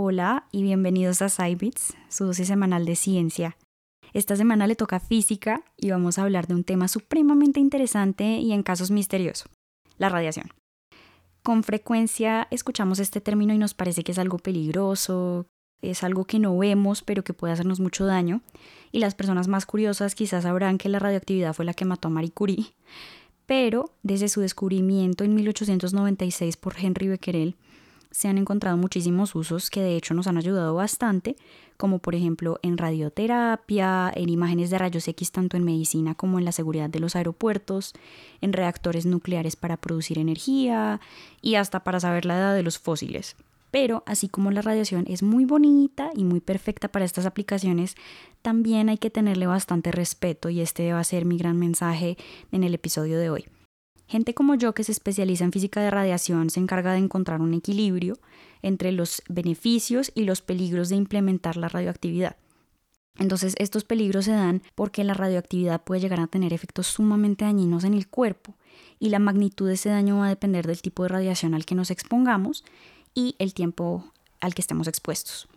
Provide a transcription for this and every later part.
Hola y bienvenidos a Cybits, su dosis semanal de ciencia. Esta semana le toca física y vamos a hablar de un tema supremamente interesante y en casos misterioso, la radiación. Con frecuencia escuchamos este término y nos parece que es algo peligroso, es algo que no vemos pero que puede hacernos mucho daño. Y las personas más curiosas quizás sabrán que la radioactividad fue la que mató a Marie Curie. Pero desde su descubrimiento en 1896 por Henry Becquerel, se han encontrado muchísimos usos que de hecho nos han ayudado bastante, como por ejemplo en radioterapia, en imágenes de rayos X tanto en medicina como en la seguridad de los aeropuertos, en reactores nucleares para producir energía y hasta para saber la edad de los fósiles. Pero así como la radiación es muy bonita y muy perfecta para estas aplicaciones, también hay que tenerle bastante respeto y este va a ser mi gran mensaje en el episodio de hoy. Gente como yo que se especializa en física de radiación se encarga de encontrar un equilibrio entre los beneficios y los peligros de implementar la radioactividad. Entonces estos peligros se dan porque la radioactividad puede llegar a tener efectos sumamente dañinos en el cuerpo y la magnitud de ese daño va a depender del tipo de radiación al que nos expongamos y el tiempo al que estemos expuestos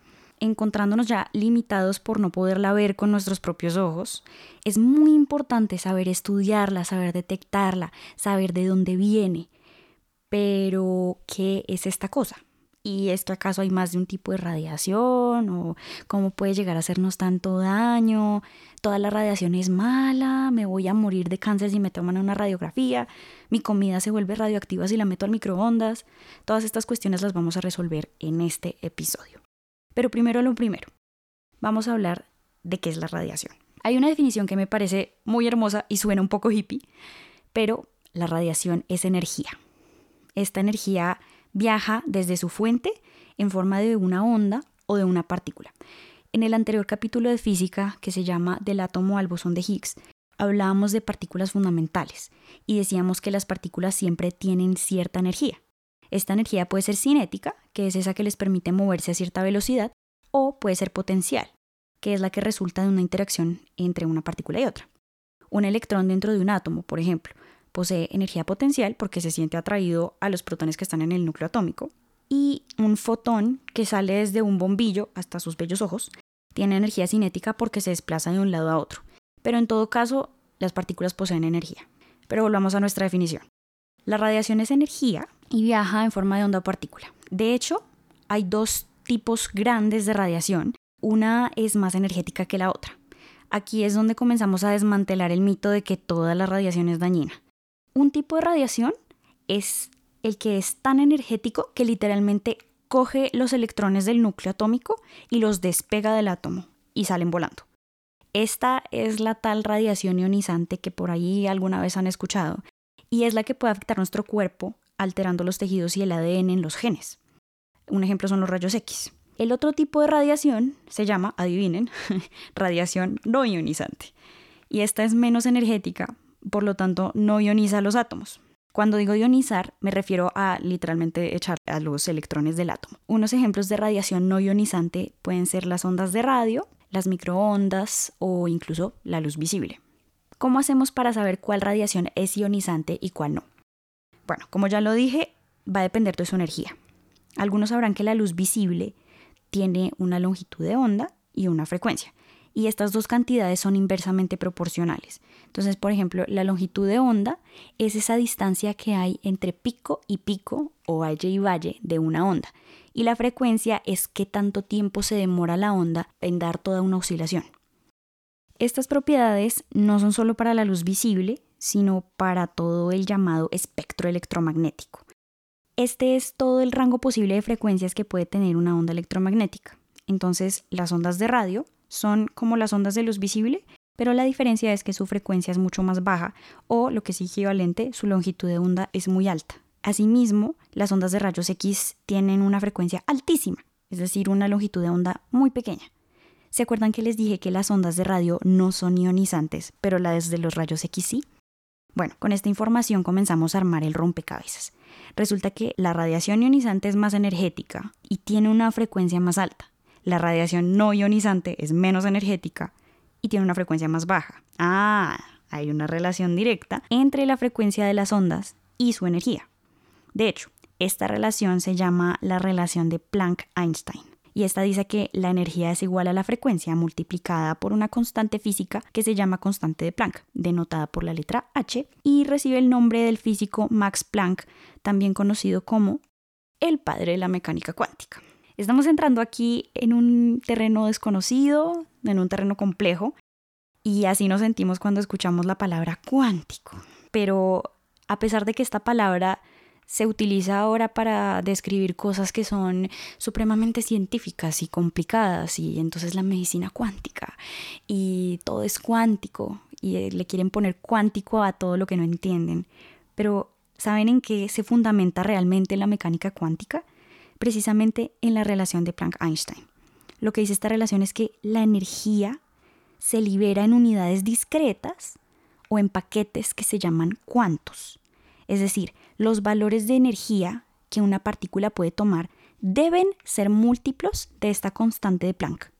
encontrándonos ya limitados por no poderla ver con nuestros propios ojos, es muy importante saber estudiarla, saber detectarla, saber de dónde viene. Pero, ¿qué es esta cosa? ¿Y es que acaso hay más de un tipo de radiación? ¿O cómo puede llegar a hacernos tanto daño? ¿Toda la radiación es mala? ¿Me voy a morir de cáncer si me toman una radiografía? ¿Mi comida se vuelve radioactiva si la meto al microondas? Todas estas cuestiones las vamos a resolver en este episodio. Pero primero lo primero, vamos a hablar de qué es la radiación. Hay una definición que me parece muy hermosa y suena un poco hippie, pero la radiación es energía. Esta energía viaja desde su fuente en forma de una onda o de una partícula. En el anterior capítulo de física, que se llama Del átomo al bosón de Higgs, hablábamos de partículas fundamentales y decíamos que las partículas siempre tienen cierta energía. Esta energía puede ser cinética, que es esa que les permite moverse a cierta velocidad, o puede ser potencial, que es la que resulta de una interacción entre una partícula y otra. Un electrón dentro de un átomo, por ejemplo, posee energía potencial porque se siente atraído a los protones que están en el núcleo atómico, y un fotón que sale desde un bombillo hasta sus bellos ojos tiene energía cinética porque se desplaza de un lado a otro. Pero en todo caso, las partículas poseen energía. Pero volvamos a nuestra definición. La radiación es energía y viaja en forma de onda o partícula. De hecho, hay dos tipos grandes de radiación. Una es más energética que la otra. Aquí es donde comenzamos a desmantelar el mito de que toda la radiación es dañina. Un tipo de radiación es el que es tan energético que literalmente coge los electrones del núcleo atómico y los despega del átomo y salen volando. Esta es la tal radiación ionizante que por ahí alguna vez han escuchado y es la que puede afectar nuestro cuerpo alterando los tejidos y el ADN en los genes. Un ejemplo son los rayos X. El otro tipo de radiación se llama, adivinen, radiación no ionizante. Y esta es menos energética, por lo tanto no ioniza los átomos. Cuando digo ionizar, me refiero a literalmente echar a los electrones del átomo. Unos ejemplos de radiación no ionizante pueden ser las ondas de radio, las microondas o incluso la luz visible. ¿Cómo hacemos para saber cuál radiación es ionizante y cuál no? Bueno, como ya lo dije, va a depender de su energía. Algunos sabrán que la luz visible tiene una longitud de onda y una frecuencia. Y estas dos cantidades son inversamente proporcionales. Entonces, por ejemplo, la longitud de onda es esa distancia que hay entre pico y pico o valle y valle de una onda. Y la frecuencia es qué tanto tiempo se demora la onda en dar toda una oscilación. Estas propiedades no son solo para la luz visible, sino para todo el llamado espectro electromagnético. Este es todo el rango posible de frecuencias que puede tener una onda electromagnética. Entonces, las ondas de radio son como las ondas de luz visible, pero la diferencia es que su frecuencia es mucho más baja o, lo que es equivalente, su longitud de onda es muy alta. Asimismo, las ondas de rayos X tienen una frecuencia altísima, es decir, una longitud de onda muy pequeña. ¿Se acuerdan que les dije que las ondas de radio no son ionizantes, pero las de los rayos X sí? Bueno, con esta información comenzamos a armar el rompecabezas. Resulta que la radiación ionizante es más energética y tiene una frecuencia más alta. La radiación no ionizante es menos energética y tiene una frecuencia más baja. Ah, hay una relación directa entre la frecuencia de las ondas y su energía. De hecho, esta relación se llama la relación de Planck-Einstein y esta dice que la energía es igual a la frecuencia multiplicada por una constante física que se llama constante de Planck, denotada por la letra H, y recibe el nombre del físico Max Planck, también conocido como el padre de la mecánica cuántica. Estamos entrando aquí en un terreno desconocido, en un terreno complejo, y así nos sentimos cuando escuchamos la palabra cuántico. Pero a pesar de que esta palabra se utiliza ahora para describir cosas que son supremamente científicas y complicadas y entonces la medicina cuántica y todo es cuántico y eh, le quieren poner cuántico a todo lo que no entienden. Pero ¿saben en qué se fundamenta realmente la mecánica cuántica? Precisamente en la relación de Planck-Einstein. Lo que dice esta relación es que la energía se libera en unidades discretas o en paquetes que se llaman cuantos. Es decir, los valores de energía que una partícula puede tomar deben ser múltiplos de esta constante de Planck.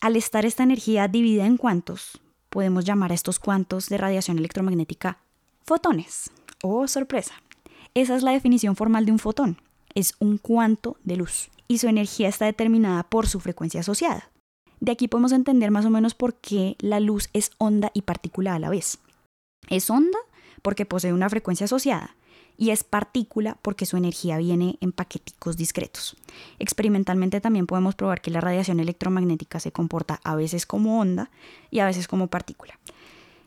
Al estar esta energía dividida en cuantos, podemos llamar a estos cuantos de radiación electromagnética fotones. ¡Oh, sorpresa! Esa es la definición formal de un fotón. Es un cuanto de luz y su energía está determinada por su frecuencia asociada. De aquí podemos entender más o menos por qué la luz es onda y partícula a la vez. Es onda porque posee una frecuencia asociada y es partícula porque su energía viene en paqueticos discretos. Experimentalmente también podemos probar que la radiación electromagnética se comporta a veces como onda y a veces como partícula.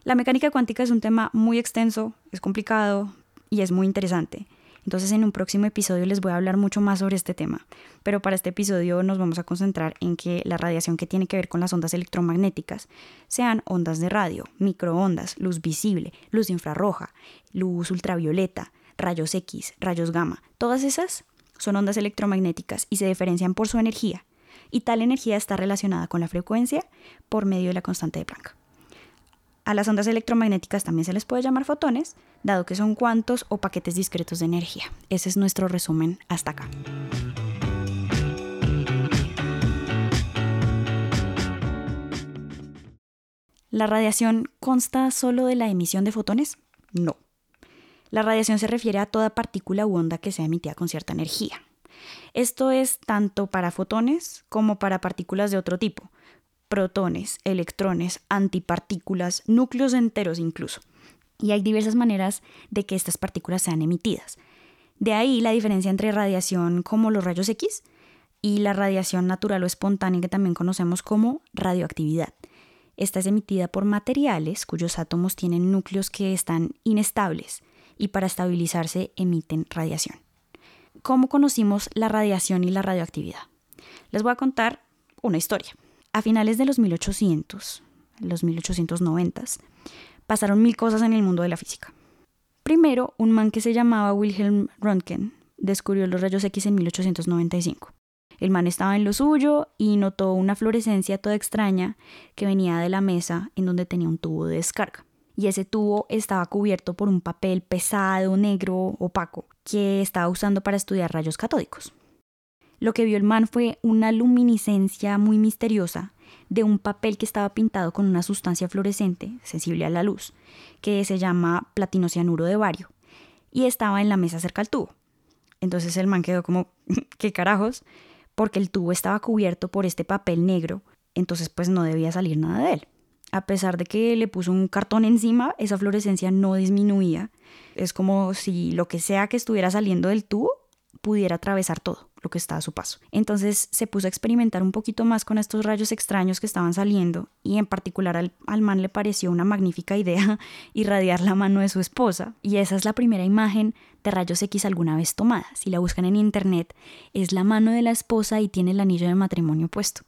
La mecánica cuántica es un tema muy extenso, es complicado y es muy interesante. Entonces en un próximo episodio les voy a hablar mucho más sobre este tema, pero para este episodio nos vamos a concentrar en que la radiación que tiene que ver con las ondas electromagnéticas sean ondas de radio, microondas, luz visible, luz infrarroja, luz ultravioleta, rayos X, rayos gamma, todas esas son ondas electromagnéticas y se diferencian por su energía, y tal energía está relacionada con la frecuencia por medio de la constante de Planck. A las ondas electromagnéticas también se les puede llamar fotones, dado que son cuantos o paquetes discretos de energía. Ese es nuestro resumen hasta acá. ¿La radiación consta solo de la emisión de fotones? No. La radiación se refiere a toda partícula u onda que sea emitida con cierta energía. Esto es tanto para fotones como para partículas de otro tipo, protones, electrones, antipartículas, núcleos enteros incluso. Y hay diversas maneras de que estas partículas sean emitidas. De ahí la diferencia entre radiación como los rayos X y la radiación natural o espontánea que también conocemos como radioactividad. Esta es emitida por materiales cuyos átomos tienen núcleos que están inestables y para estabilizarse emiten radiación. ¿Cómo conocimos la radiación y la radioactividad? Les voy a contar una historia. A finales de los 1800, los 1890, pasaron mil cosas en el mundo de la física. Primero, un man que se llamaba Wilhelm Röntgen descubrió los rayos X en 1895. El man estaba en lo suyo y notó una fluorescencia toda extraña que venía de la mesa en donde tenía un tubo de descarga y ese tubo estaba cubierto por un papel pesado, negro, opaco, que estaba usando para estudiar rayos catódicos. Lo que vio el man fue una luminiscencia muy misteriosa de un papel que estaba pintado con una sustancia fluorescente, sensible a la luz, que se llama platinocianuro de bario, y estaba en la mesa cerca al tubo. Entonces el man quedó como, ¿qué carajos? Porque el tubo estaba cubierto por este papel negro, entonces pues no debía salir nada de él a pesar de que le puso un cartón encima, esa fluorescencia no disminuía. Es como si lo que sea que estuviera saliendo del tubo pudiera atravesar todo lo que está a su paso. Entonces se puso a experimentar un poquito más con estos rayos extraños que estaban saliendo y en particular al, al, man le pareció una magnífica idea irradiar la mano de su esposa y esa es la primera imagen de rayos X alguna vez tomada. Si la buscan en internet es la mano de la esposa y tiene el anillo de matrimonio puesto.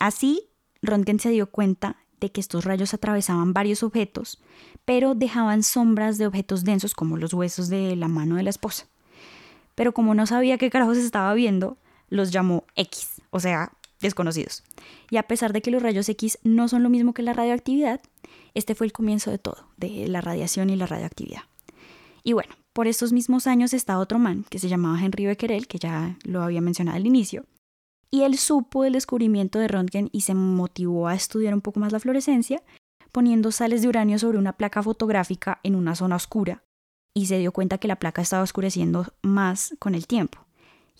Así, Röntgen se dio cuenta que estos rayos atravesaban varios objetos, pero dejaban sombras de objetos densos como los huesos de la mano de la esposa. Pero como no sabía qué carajos estaba viendo, los llamó X, o sea, desconocidos. Y a pesar de que los rayos X no son lo mismo que la radioactividad, este fue el comienzo de todo, de la radiación y la radioactividad. Y bueno, por estos mismos años está otro man que se llamaba Henry Becquerel, que ya lo había mencionado al inicio, y él supo del descubrimiento de Röntgen y se motivó a estudiar un poco más la fluorescencia, poniendo sales de uranio sobre una placa fotográfica en una zona oscura, y se dio cuenta que la placa estaba oscureciendo más con el tiempo.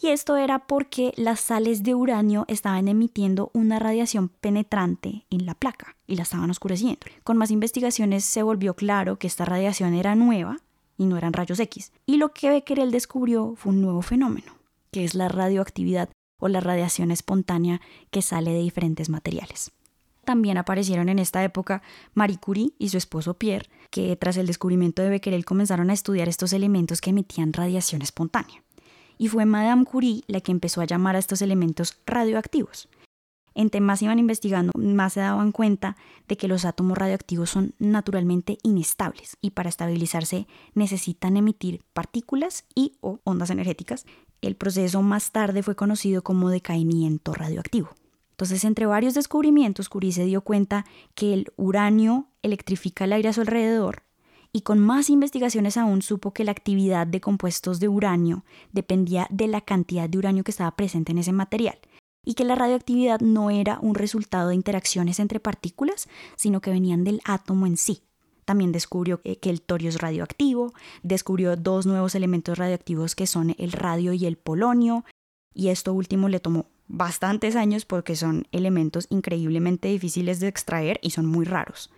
Y esto era porque las sales de uranio estaban emitiendo una radiación penetrante en la placa y la estaban oscureciendo. Con más investigaciones se volvió claro que esta radiación era nueva y no eran rayos X. Y lo que Becquerel descubrió fue un nuevo fenómeno, que es la radioactividad o la radiación espontánea que sale de diferentes materiales. También aparecieron en esta época Marie Curie y su esposo Pierre, que tras el descubrimiento de Becquerel comenzaron a estudiar estos elementos que emitían radiación espontánea. Y fue Madame Curie la que empezó a llamar a estos elementos radioactivos. Entre más iban investigando, más se daban cuenta de que los átomos radioactivos son naturalmente inestables y para estabilizarse necesitan emitir partículas y o ondas energéticas. El proceso más tarde fue conocido como decaimiento radioactivo. Entonces, entre varios descubrimientos, Curie se dio cuenta que el uranio electrifica el aire a su alrededor y con más investigaciones aún supo que la actividad de compuestos de uranio dependía de la cantidad de uranio que estaba presente en ese material y que la radioactividad no era un resultado de interacciones entre partículas, sino que venían del átomo en sí. También descubrió que el torio es radioactivo, descubrió dos nuevos elementos radioactivos que son el radio y el polonio, y esto último le tomó bastantes años porque son elementos increíblemente difíciles de extraer y son muy raros.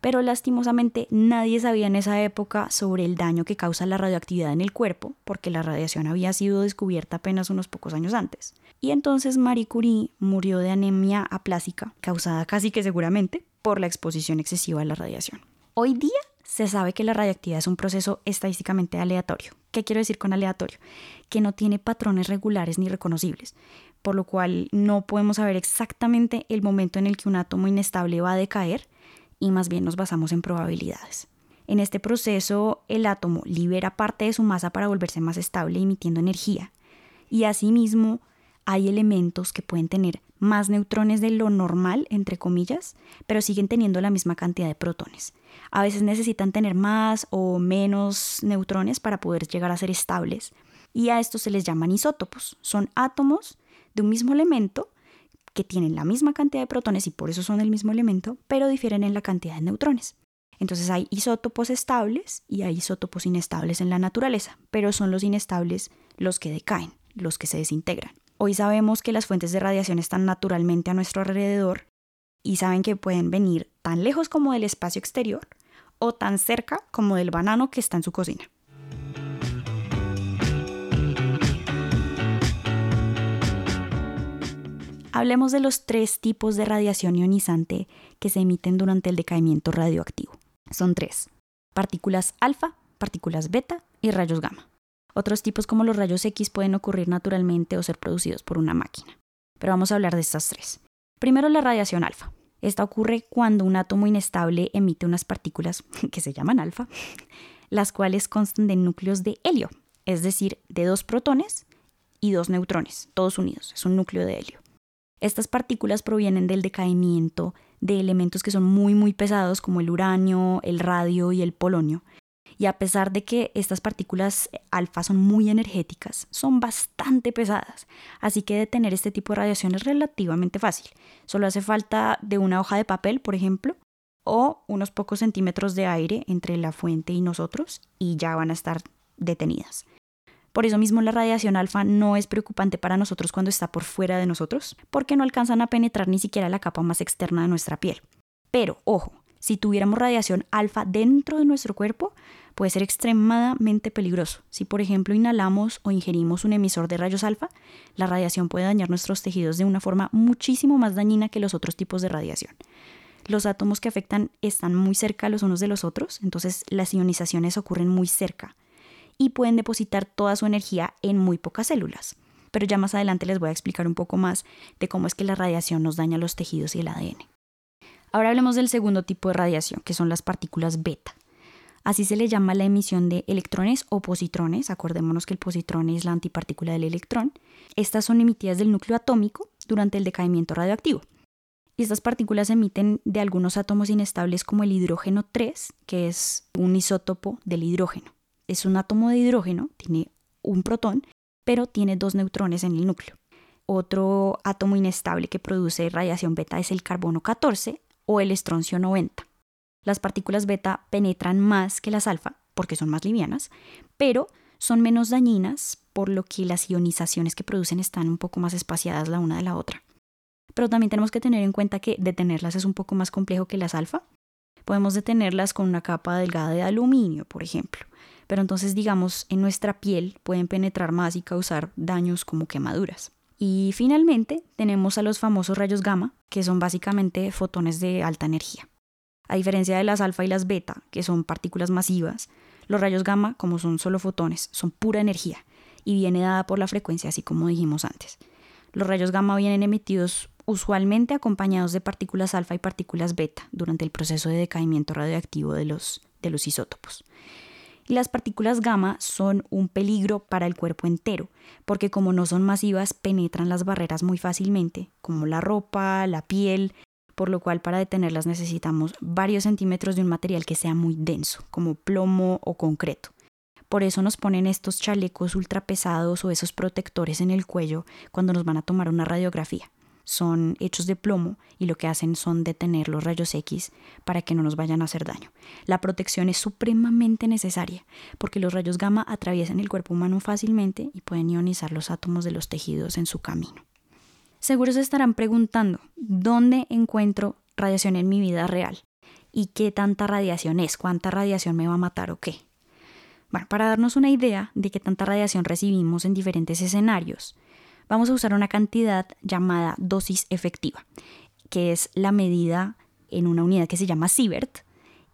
Pero lastimosamente nadie sabía en esa época sobre el daño que causa la radioactividad en el cuerpo, porque la radiación había sido descubierta apenas unos pocos años antes. Y entonces Marie Curie murió de anemia aplásica, causada casi que seguramente por la exposición excesiva a la radiación. Hoy día se sabe que la radioactividad es un proceso estadísticamente aleatorio. ¿Qué quiero decir con aleatorio? Que no tiene patrones regulares ni reconocibles, por lo cual no podemos saber exactamente el momento en el que un átomo inestable va a decaer y más bien nos basamos en probabilidades. En este proceso, el átomo libera parte de su masa para volverse más estable emitiendo energía y asimismo hay elementos que pueden tener más neutrones de lo normal, entre comillas, pero siguen teniendo la misma cantidad de protones. A veces necesitan tener más o menos neutrones para poder llegar a ser estables y a estos se les llaman isótopos. Son átomos de un mismo elemento que tienen la misma cantidad de protones y por eso son el mismo elemento, pero difieren en la cantidad de neutrones. Entonces hay isótopos estables y hay isótopos inestables en la naturaleza, pero son los inestables los que decaen, los que se desintegran. Hoy sabemos que las fuentes de radiación están naturalmente a nuestro alrededor y saben que pueden venir tan lejos como del espacio exterior o tan cerca como del banano que está en su cocina. Hablemos de los tres tipos de radiación ionizante que se emiten durante el decaimiento radioactivo. Son tres. Partículas alfa, partículas beta y rayos gamma. Otros tipos como los rayos X pueden ocurrir naturalmente o ser producidos por una máquina. Pero vamos a hablar de estas tres. Primero la radiación alfa. Esta ocurre cuando un átomo inestable emite unas partículas que se llaman alfa, las cuales constan de núcleos de helio, es decir, de dos protones y dos neutrones, todos unidos. Es un núcleo de helio. Estas partículas provienen del decaimiento de elementos que son muy muy pesados como el uranio, el radio y el polonio. Y a pesar de que estas partículas alfa son muy energéticas, son bastante pesadas. Así que detener este tipo de radiación es relativamente fácil. Solo hace falta de una hoja de papel, por ejemplo, o unos pocos centímetros de aire entre la fuente y nosotros y ya van a estar detenidas. Por eso mismo la radiación alfa no es preocupante para nosotros cuando está por fuera de nosotros, porque no alcanzan a penetrar ni siquiera la capa más externa de nuestra piel. Pero, ojo, si tuviéramos radiación alfa dentro de nuestro cuerpo, puede ser extremadamente peligroso. Si, por ejemplo, inhalamos o ingerimos un emisor de rayos alfa, la radiación puede dañar nuestros tejidos de una forma muchísimo más dañina que los otros tipos de radiación. Los átomos que afectan están muy cerca los unos de los otros, entonces las ionizaciones ocurren muy cerca y pueden depositar toda su energía en muy pocas células. Pero ya más adelante les voy a explicar un poco más de cómo es que la radiación nos daña los tejidos y el ADN. Ahora hablemos del segundo tipo de radiación, que son las partículas beta. Así se le llama la emisión de electrones o positrones. Acordémonos que el positrón es la antipartícula del electrón. Estas son emitidas del núcleo atómico durante el decaimiento radioactivo. Estas partículas se emiten de algunos átomos inestables como el hidrógeno 3, que es un isótopo del hidrógeno es un átomo de hidrógeno, tiene un protón, pero tiene dos neutrones en el núcleo. Otro átomo inestable que produce radiación beta es el carbono 14 o el estroncio 90. Las partículas beta penetran más que las alfa porque son más livianas, pero son menos dañinas, por lo que las ionizaciones que producen están un poco más espaciadas la una de la otra. Pero también tenemos que tener en cuenta que detenerlas es un poco más complejo que las alfa. Podemos detenerlas con una capa delgada de aluminio, por ejemplo. Pero entonces, digamos, en nuestra piel pueden penetrar más y causar daños como quemaduras. Y finalmente tenemos a los famosos rayos gamma, que son básicamente fotones de alta energía. A diferencia de las alfa y las beta, que son partículas masivas, los rayos gamma, como son solo fotones, son pura energía y viene dada por la frecuencia, así como dijimos antes. Los rayos gamma vienen emitidos usualmente acompañados de partículas alfa y partículas beta durante el proceso de decaimiento radioactivo de los, de los isótopos. Y las partículas gamma son un peligro para el cuerpo entero, porque como no son masivas, penetran las barreras muy fácilmente, como la ropa, la piel, por lo cual para detenerlas necesitamos varios centímetros de un material que sea muy denso, como plomo o concreto. Por eso nos ponen estos chalecos ultra pesados o esos protectores en el cuello cuando nos van a tomar una radiografía son hechos de plomo y lo que hacen son detener los rayos X para que no nos vayan a hacer daño. La protección es supremamente necesaria porque los rayos gamma atraviesan el cuerpo humano fácilmente y pueden ionizar los átomos de los tejidos en su camino. Seguro se estarán preguntando, ¿dónde encuentro radiación en mi vida real? ¿Y qué tanta radiación es? ¿Cuánta radiación me va a matar o qué? Bueno, para darnos una idea de qué tanta radiación recibimos en diferentes escenarios, vamos a usar una cantidad llamada dosis efectiva, que es la medida en una unidad que se llama Sievert,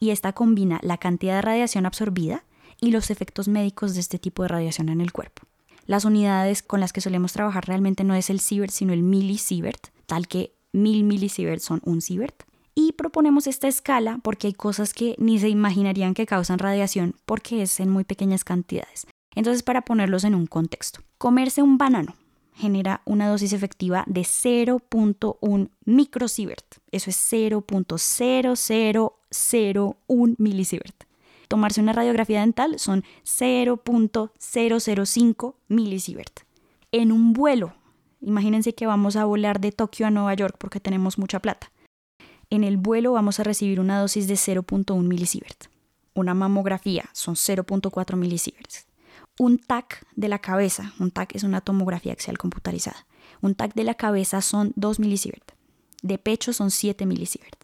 y esta combina la cantidad de radiación absorbida y los efectos médicos de este tipo de radiación en el cuerpo. Las unidades con las que solemos trabajar realmente no es el sievert, sino el millisievert, tal que mil millisieverts son un sievert. Y proponemos esta escala porque hay cosas que ni se imaginarían que causan radiación porque es en muy pequeñas cantidades. Entonces, para ponerlos en un contexto, comerse un banano genera una dosis efectiva de 0.1 microsievert. Eso es 0.0001 milisievert. Tomarse una radiografía dental son 0.005 milisievert. En un vuelo, imagínense que vamos a volar de Tokio a Nueva York porque tenemos mucha plata. En el vuelo vamos a recibir una dosis de 0.1 milisievert. Una mamografía son 0.4 milisieverts un TAC de la cabeza, un TAC es una tomografía axial computarizada, un TAC de la cabeza son 2 milisievert, de pecho son 7 milisievert.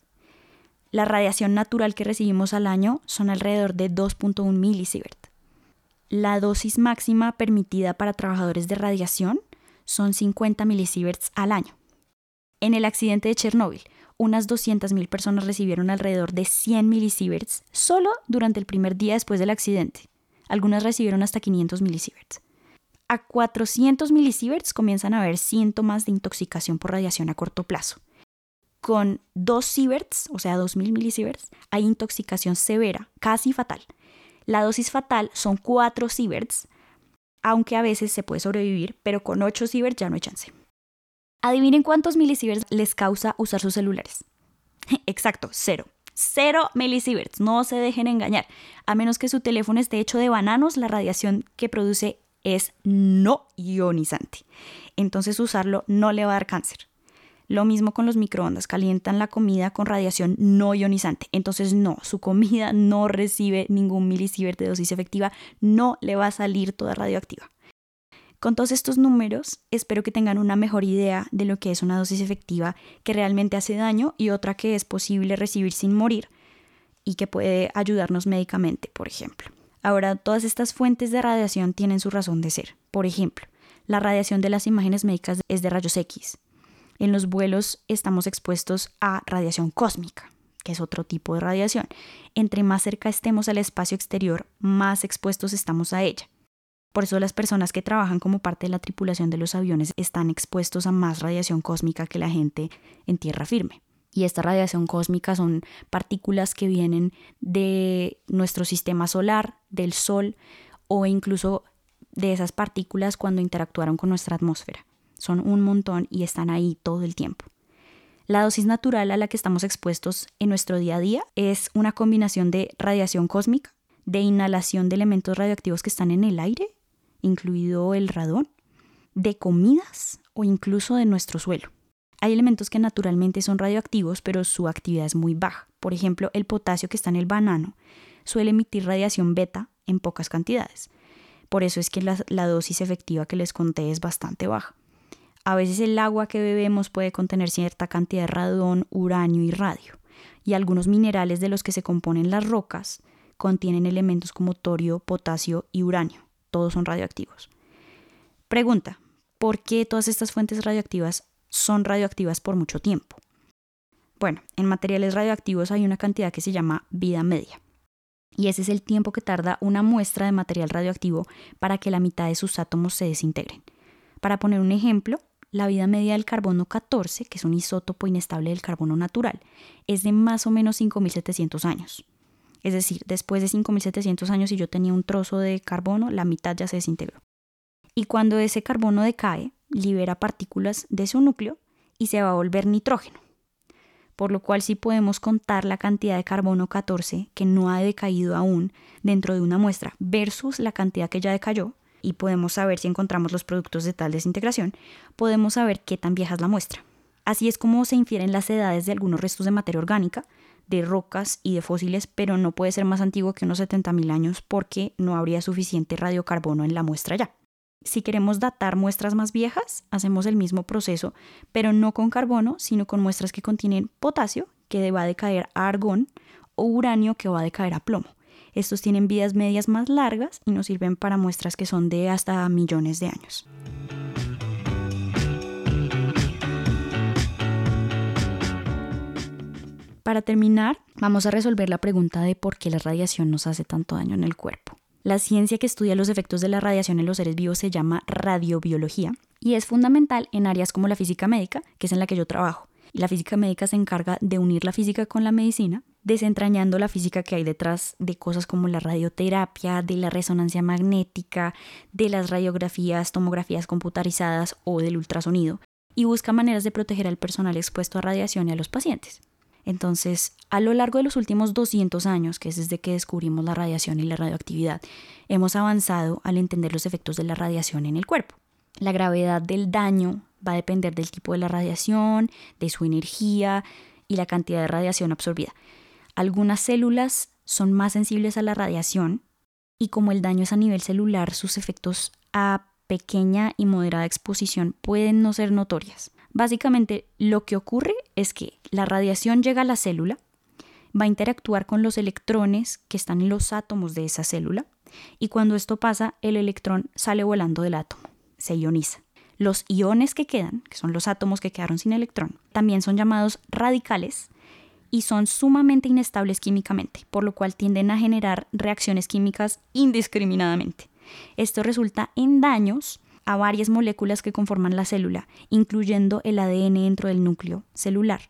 La radiación natural que recibimos al año son alrededor de 2.1 milisievert. La dosis máxima permitida para trabajadores de radiación son 50 milisieverts al año. En el accidente de Chernóbil, unas 200.000 personas recibieron alrededor de 100 milisieverts solo durante el primer día después del accidente. Algunas recibieron hasta 500 milisieverts. A 400 milisieverts comienzan a haber síntomas de intoxicación por radiación a corto plazo. Con 2 sieverts, o sea 2000 milisieverts, hay intoxicación severa, casi fatal. La dosis fatal son 4 sieverts, aunque a veces se puede sobrevivir, pero con 8 sieverts ya no hay chance. Adivinen cuántos milisieverts les causa usar sus celulares. Exacto, cero. 0 milisieverts, no se dejen engañar. A menos que su teléfono esté hecho de bananos, la radiación que produce es no ionizante. Entonces usarlo no le va a dar cáncer. Lo mismo con los microondas, calientan la comida con radiación no ionizante. Entonces no, su comida no recibe ningún milisievert de dosis efectiva, no le va a salir toda radioactiva. Con todos estos números, espero que tengan una mejor idea de lo que es una dosis efectiva que realmente hace daño y otra que es posible recibir sin morir y que puede ayudarnos médicamente, por ejemplo. Ahora, todas estas fuentes de radiación tienen su razón de ser. Por ejemplo, la radiación de las imágenes médicas es de rayos X. En los vuelos estamos expuestos a radiación cósmica, que es otro tipo de radiación. Entre más cerca estemos al espacio exterior, más expuestos estamos a ella. Por eso las personas que trabajan como parte de la tripulación de los aviones están expuestos a más radiación cósmica que la gente en tierra firme. Y esta radiación cósmica son partículas que vienen de nuestro sistema solar, del Sol o incluso de esas partículas cuando interactuaron con nuestra atmósfera. Son un montón y están ahí todo el tiempo. La dosis natural a la que estamos expuestos en nuestro día a día es una combinación de radiación cósmica, de inhalación de elementos radioactivos que están en el aire incluido el radón, de comidas o incluso de nuestro suelo. Hay elementos que naturalmente son radioactivos, pero su actividad es muy baja. Por ejemplo, el potasio que está en el banano suele emitir radiación beta en pocas cantidades, Por eso es que la, dosis efectiva que les conté es bastante baja. A veces el agua que bebemos puede contener cierta cantidad de radón, uranio y radio. Y algunos minerales de los que se componen las rocas contienen elementos como torio, potasio y uranio. Todos son radioactivos. Pregunta, ¿por qué todas estas fuentes radioactivas son radioactivas por mucho tiempo? Bueno, en materiales radioactivos hay una cantidad que se llama vida media. Y ese es el tiempo que tarda una muestra de material radioactivo para que la mitad de sus átomos se desintegren. Para poner un ejemplo, la vida media del carbono 14, que es un isótopo inestable del carbono natural, es de más o menos 5.700 años. Es decir, después de 5.700 años, si yo tenía un trozo de carbono, la mitad ya se desintegró. Y cuando ese carbono decae, libera partículas de su núcleo y se va a volver nitrógeno. Por lo cual sí podemos contar la cantidad de carbono 14 que no ha decaído aún dentro de una muestra versus la cantidad que ya decayó y podemos saber si encontramos los productos de tal desintegración, podemos saber qué tan vieja es la muestra. Así es como se infieren las edades de algunos restos de materia orgánica, de rocas y de fósiles, pero no puede ser más antiguo que unos 70.000 años porque no habría suficiente radiocarbono en la muestra ya. Si queremos datar muestras más viejas, hacemos el mismo proceso, pero no con carbono, sino con muestras que contienen potasio, que va a decaer a argón, o uranio, que va a decaer a plomo. Estos tienen vidas medias más largas y nos sirven para muestras que son de hasta millones de años. Para terminar, vamos a resolver la pregunta de por qué la radiación nos hace tanto daño en el cuerpo. La ciencia que estudia los efectos de la radiación en los seres vivos se llama radiobiología y es fundamental en áreas como la física médica, que es en la que yo trabajo. la física médica se encarga de unir la física con la medicina desentrañando la física que hay detrás de cosas como la radioterapia, de la resonancia magnética, de las radiografías, tomografías computarizadas o del ultrasonido, y busca maneras de proteger al personal expuesto a radiación y a los pacientes. Entonces, a lo largo de los últimos 200 años, que es desde que descubrimos la radiación y la radioactividad, hemos avanzado al entender los efectos de la radiación en el cuerpo. La gravedad del daño va a depender del tipo de la radiación, de su energía y la cantidad de radiación absorbida. Algunas células son más sensibles a la radiación y como el daño es a nivel celular, sus efectos a pequeña y moderada exposición pueden no ser notorias. Básicamente lo que ocurre es que la radiación llega a la célula, va a interactuar con los electrones que están en los átomos de esa célula y cuando esto pasa el electrón sale volando del átomo, se ioniza. Los iones que quedan, que son los átomos que quedaron sin electrón, también son llamados radicales y son sumamente inestables químicamente, por lo cual tienden a generar reacciones químicas indiscriminadamente. Esto resulta en daños a varias moléculas que conforman la célula, incluyendo el ADN dentro del núcleo celular,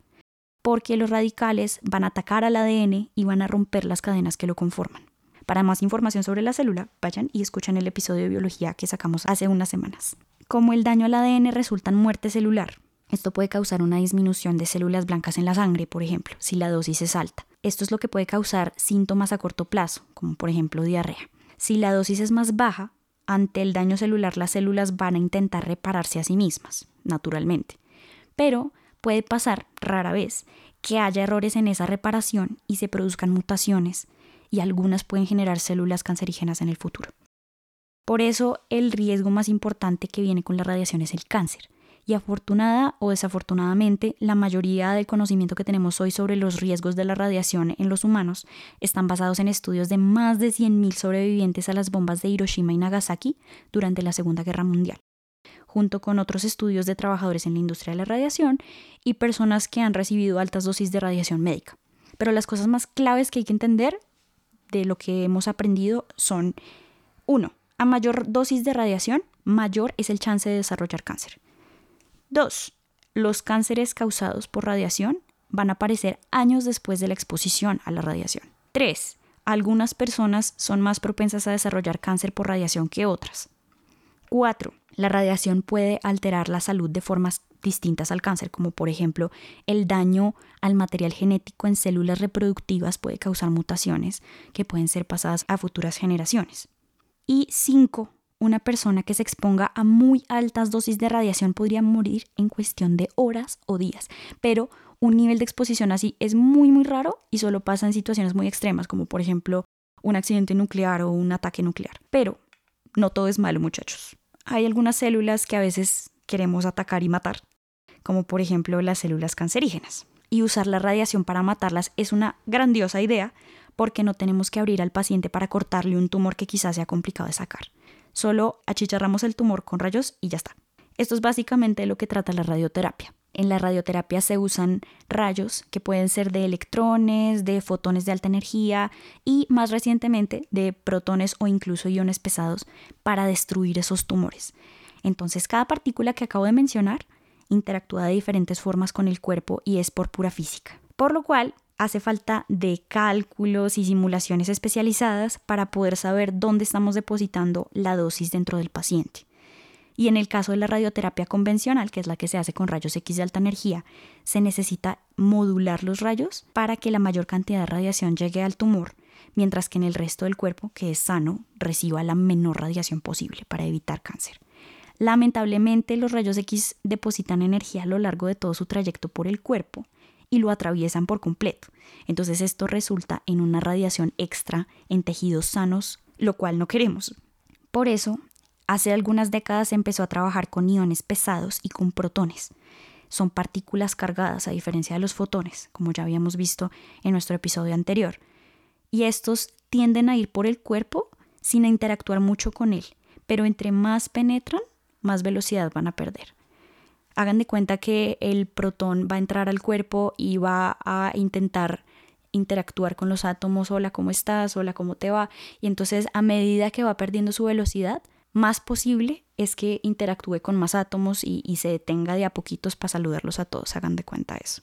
porque los radicales van a atacar al ADN y van a romper las cadenas que lo conforman. Para más información sobre la célula, vayan y escuchen el episodio de biología que sacamos hace unas semanas. Como el daño al ADN resulta en muerte celular, esto puede causar una disminución de células blancas en la sangre, por ejemplo, si la dosis es alta. Esto es lo que puede causar síntomas a corto plazo, como por ejemplo diarrea. Si la dosis es más baja, ante el daño celular las células van a intentar repararse a sí mismas, naturalmente. Pero puede pasar, rara vez, que haya errores en esa reparación y se produzcan mutaciones, y algunas pueden generar células cancerígenas en el futuro. Por eso el riesgo más importante que viene con la radiación es el cáncer y afortunada o desafortunadamente la mayoría del conocimiento que tenemos hoy sobre los riesgos de la radiación en los humanos están basados en estudios de más de 100.000 sobrevivientes a las bombas de Hiroshima y Nagasaki durante la Segunda Guerra Mundial, junto con otros estudios de trabajadores en la industria de la radiación y personas que han recibido altas dosis de radiación médica. Pero las cosas más claves que hay que entender de lo que hemos aprendido son, uno, a mayor dosis de radiación, mayor es el chance de desarrollar cáncer. 2. Los cánceres causados por radiación van a aparecer años después de la exposición a la radiación. 3. Algunas personas son más propensas a desarrollar cáncer por radiación que otras. 4. La radiación puede alterar la salud de formas distintas al cáncer, como por ejemplo el daño al material genético en células reproductivas puede causar mutaciones que pueden ser pasadas a futuras generaciones. Y 5 una persona que se exponga a muy altas dosis de radiación podría morir en cuestión de horas o días, pero un nivel de exposición así es muy muy raro y solo pasa en situaciones muy extremas, como por ejemplo un accidente nuclear o un ataque nuclear. Pero no todo es malo, muchachos. Hay algunas células que a veces queremos atacar y matar, como por ejemplo las células cancerígenas. Y usar la radiación para matarlas es una grandiosa idea porque no tenemos que abrir al paciente para cortarle un tumor que quizás sea complicado de sacar. Solo achicharramos el tumor con rayos y ya está. Esto es básicamente lo que trata la radioterapia. En la radioterapia se usan rayos que pueden ser de electrones, de fotones de alta energía y más recientemente de protones o incluso iones pesados para destruir esos tumores. Entonces cada partícula que acabo de mencionar interactúa de diferentes formas con el cuerpo y es por pura física. Por lo cual hace falta de cálculos y simulaciones especializadas para poder saber dónde estamos depositando la dosis dentro del paciente. Y en el caso de la radioterapia convencional, que es la que se hace con rayos X de alta energía, se necesita modular los rayos para que la mayor cantidad de radiación llegue al tumor, mientras que en el resto del cuerpo, que es sano, reciba la menor radiación posible para evitar cáncer. Lamentablemente, los rayos X depositan energía a lo largo de todo su trayecto por el cuerpo y lo atraviesan por completo. Entonces esto resulta en una radiación extra en tejidos sanos, lo cual no queremos. Por eso Hace algunas décadas empezó a trabajar con iones pesados y con protones. Son partículas cargadas a diferencia de los fotones, como ya habíamos visto en nuestro episodio anterior. Y estos tienden a ir por el cuerpo sin interactuar mucho con él, pero entre más penetran, más velocidad van a perder. Hagan de cuenta que el protón va a entrar al cuerpo y va a intentar interactuar con los átomos, hola, ¿cómo estás? Hola, ¿cómo te va? Y entonces a medida que va perdiendo su velocidad, más posible es que interactúe con más átomos y, se detenga de a poquitos para saludarlos a todos, hagan de cuenta eso.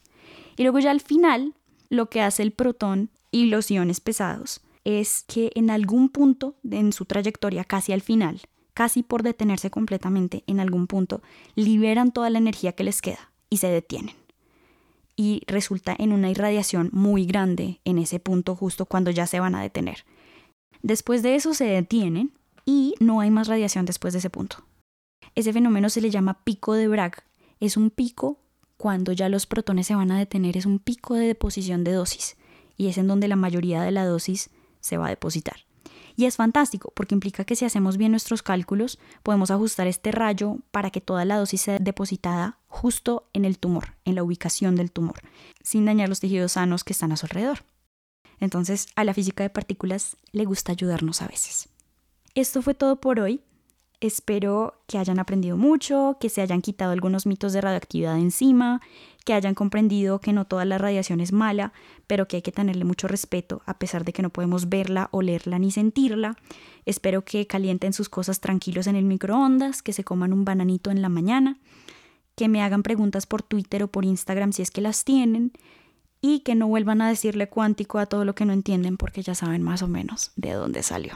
Y luego ya al final, lo que hace el protón y los iones pesados es que en algún punto en su trayectoria, casi al final, casi por detenerse completamente en algún punto, liberan toda la energía que les queda y se detienen. Y resulta en una irradiación muy grande en ese punto justo cuando ya se van a detener. Después de eso se detienen y no hay más radiación después de ese punto. Ese fenómeno se le llama pico de Bragg. Es un pico cuando ya los protones se van a detener, es un pico de deposición de dosis y es en donde la mayoría de la dosis se va a depositar. Y es fantástico porque implica que si hacemos bien nuestros cálculos podemos ajustar este rayo para que toda la dosis sea depositada justo en el tumor, en la ubicación del tumor, sin dañar los tejidos sanos que están a su alrededor. Entonces a la física de partículas le gusta ayudarnos a veces. Esto fue todo por hoy. Espero que hayan aprendido mucho, que se hayan quitado algunos mitos de radioactividad encima, que hayan comprendido que no toda la radiación es mala, pero que hay que tenerle mucho respeto a pesar de que no podemos verla, olerla ni sentirla. Espero que calienten sus cosas tranquilos en el microondas, que se coman un bananito en la mañana, que me hagan preguntas por Twitter o por Instagram si es que las tienen y que no vuelvan a decirle cuántico a todo lo que no entienden porque ya saben más o menos de dónde salió.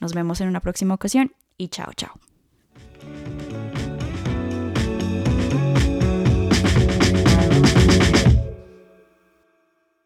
Nos vemos en una próxima ocasión y chao, chao.